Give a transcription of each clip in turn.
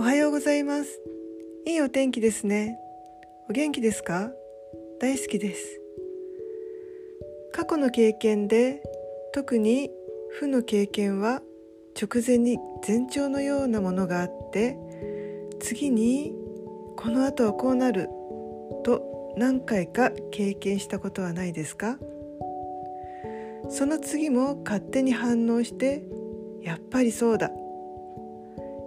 おはようございます。いいお天気ですね。お元気ですか？大好きです。過去の経験で特に負の経験は直前に前兆のようなものがあって次にこの後はこうなると何回か経験したことはないですか？その次も勝手に反応してやっぱりそうだ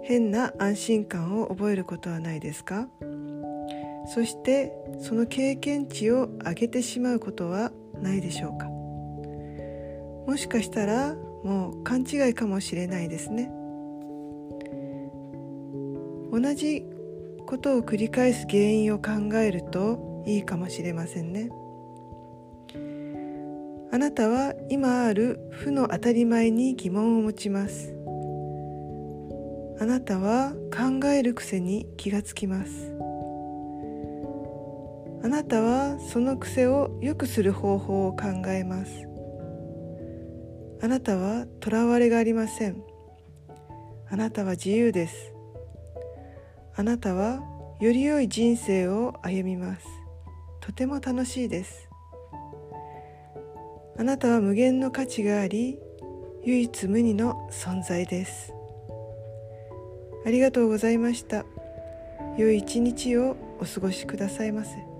変な安心感を覚えることはないですか？そしてその経験値を上げてしまうことはないでしょうか？もしかしたらもう勘違いかもしれないですね。同じことを繰り返す原因を考えるといいかもしれませんね。あなたは今ある負の当たり前に疑問を持ちます。あなたは考える癖に気がつきます。あなたはその癖を良くする方法を考えます。あなたはとらわれがありません。あなたは自由です。あなたはより良い人生を歩みます。とても楽しいです。あなたは無限の価値があり唯一無二の存在です。ありがとうございました良い一日をお過ごしくださいませ。